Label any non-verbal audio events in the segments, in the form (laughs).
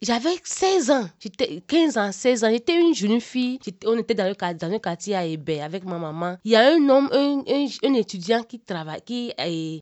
J'avais 16 ans. J'étais 15 ans, 16 ans. J'étais une jeune fille. On était dans, le, dans un quartier à Hébert avec ma maman. Il y a un homme, un, un, étudiant qui travaille, qui,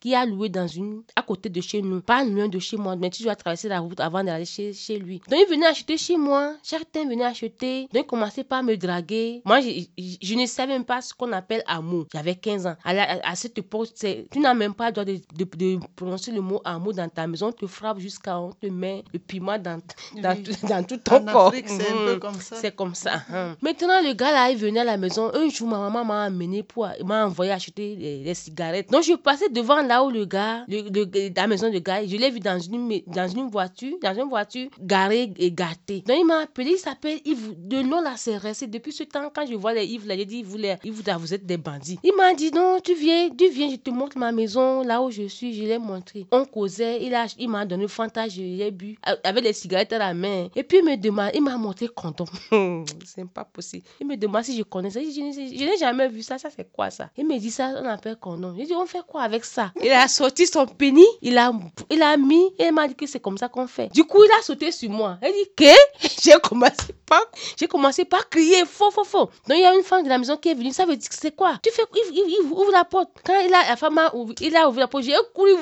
qui a loué dans une, à côté de chez nous. Pas loin de chez moi, mais tu dois traverser la route avant d'aller chez, chez lui. Donc il venait acheter chez moi. Certains venaient acheter. Donc il commençait par me draguer. Moi, je, ne savais même pas ce qu'on appelle amour. J'avais 15 ans. À, à, cette époque, tu n'as même pas le droit de, de, prononcer le mot amour dans ta maison. On te frappe jusqu'à on te met le piment dans dans, dans tout ton corps. c'est un peu mhm. comme ça. C'est comme ça. Hein. Maintenant, le gars là, il venait à la maison. Un jour, ma maman m'a amené pour, m'a envoyé acheter des, cigarettes. Donc, je passais devant là où le gars, le, la maison de gars, je l'ai vu dans une, dans une voiture, dans une voiture garée et gâtée. Donc, il m'a appelé, il s'appelle Yves. De nom là, c'est resté. Depuis ce temps, quand je vois les Yves là, j'ai dit, vous, les, Yves, vous êtes des bandits. Il m'a dit, non, tu viens, tu viens, je te montre ma maison, là où je suis, je l'ai montré. On causait, il m'a il donné Fanta, je l'ai bu, avec les cigarettes la main. Et puis il me demande, il m'a montré condom. (laughs) c'est pas possible. Il me demande si je connais ça. Je, je, n'ai jamais vu ça. Ça, c'est quoi ça? Il me dit ça, on appelle condom. Je dis, on fait quoi avec ça? Il a sorti son pénis, il a, il a mis, et il m'a dit que c'est comme ça qu'on fait. Du coup, il a sauté sur moi. Il dit, que? (laughs) J'ai commencé j'ai commencé par crier, faux, faux, faux. Donc il y a une femme de la maison qui est venue. Ça veut dire que c'est quoi? Tu fais, il, il, ouvre la porte. Quand il a, la femme a ouvert, il a ouvert la porte, j'ai couru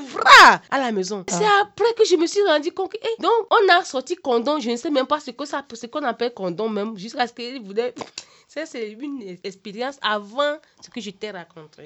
à la maison. C'est ah. après que je me suis rendu compte que, eh, donc on a sorti condom, je ne sais même pas ce que ça, ce qu'on appelle condom même, jusqu'à ce qu'il voulait. (laughs) Ça, c'est une expérience avant ce que je t'ai raconté.